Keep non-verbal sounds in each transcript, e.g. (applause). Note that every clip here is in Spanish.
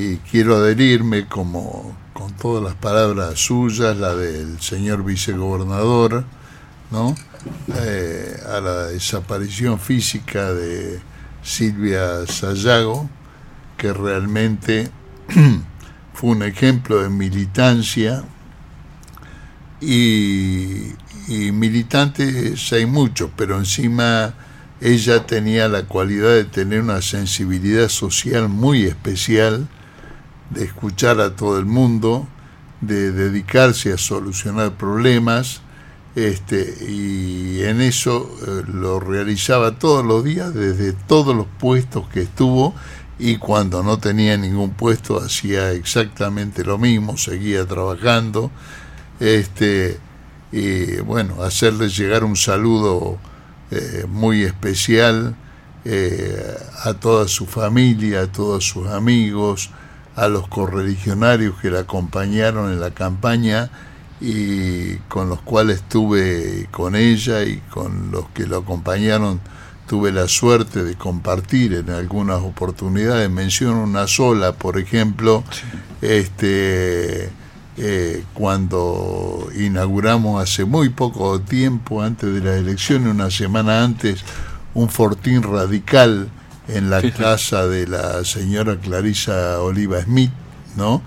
y quiero adherirme como con todas las palabras suyas, la del señor vicegobernador, ¿no? Eh, a la desaparición física de Silvia Sayago, que realmente (clears throat) fue un ejemplo de militancia y, y militantes hay muchos, pero encima ella tenía la cualidad de tener una sensibilidad social muy especial, de escuchar a todo el mundo, de dedicarse a solucionar problemas, este, y en eso eh, lo realizaba todos los días desde todos los puestos que estuvo y cuando no tenía ningún puesto hacía exactamente lo mismo, seguía trabajando, este, y bueno, hacerle llegar un saludo eh, muy especial eh, a toda su familia, a todos sus amigos, a los correligionarios que la acompañaron en la campaña y con los cuales tuve con ella y con los que lo acompañaron tuve la suerte de compartir en algunas oportunidades. Menciono una sola, por ejemplo, este eh, cuando inauguramos hace muy poco tiempo, antes de las elecciones, una semana antes, un fortín radical en la casa de la señora Clarisa Oliva Smith, ¿no?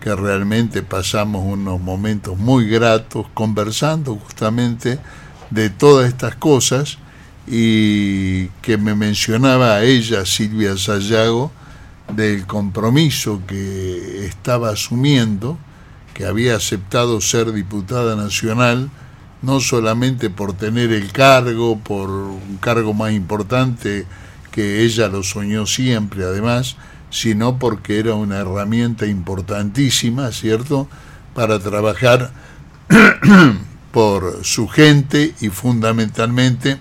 que realmente pasamos unos momentos muy gratos conversando justamente de todas estas cosas y que me mencionaba a ella, Silvia Sayago, del compromiso que estaba asumiendo, que había aceptado ser diputada nacional, no solamente por tener el cargo, por un cargo más importante que ella lo soñó siempre además, sino porque era una herramienta importantísima, ¿cierto?, para trabajar (clears throat) por su gente y fundamentalmente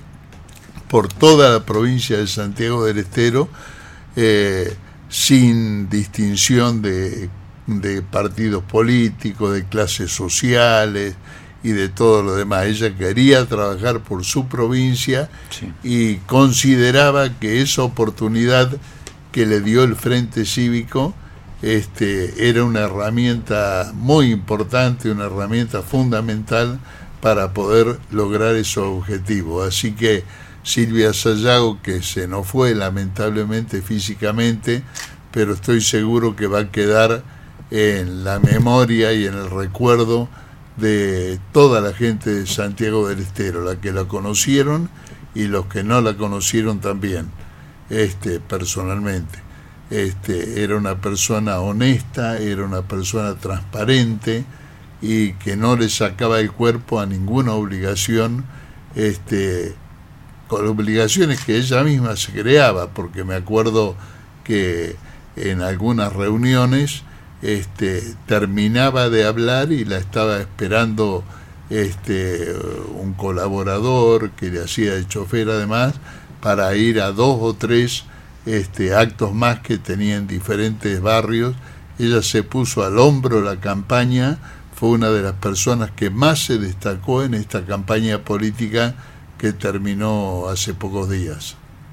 por toda la provincia de Santiago del Estero, eh, sin distinción de, partidos políticos, de clases sociales y de todo lo demás. Ella quería trabajar por su provincia y consideraba que esa oportunidad que le dio el Frente Cívico este, era una herramienta muy importante, una herramienta fundamental para poder lograr esos objetivos. Así que Silvia Sayago, que se nos fue lamentablemente físicamente, pero estoy seguro que va a quedar en la memoria y en el recuerdo de toda la gente de Santiago del Estero, la que la conocieron y los que no la conocieron también, este, personalmente. Este, era una persona honesta, era una persona transparente y que no le sacaba el cuerpo a ninguna obligación este, con obligaciones que ella misma se creaba, porque me acuerdo que en algunas reuniones este, terminaba de hablar y la estaba esperando este, un colaborador que le hacía de chofer además para ir a dos o tres este, actos más que tenía en diferentes barrios. Ella se puso al hombro la campaña, fue una de las personas que más se destacó en esta campaña política que terminó hace pocos días.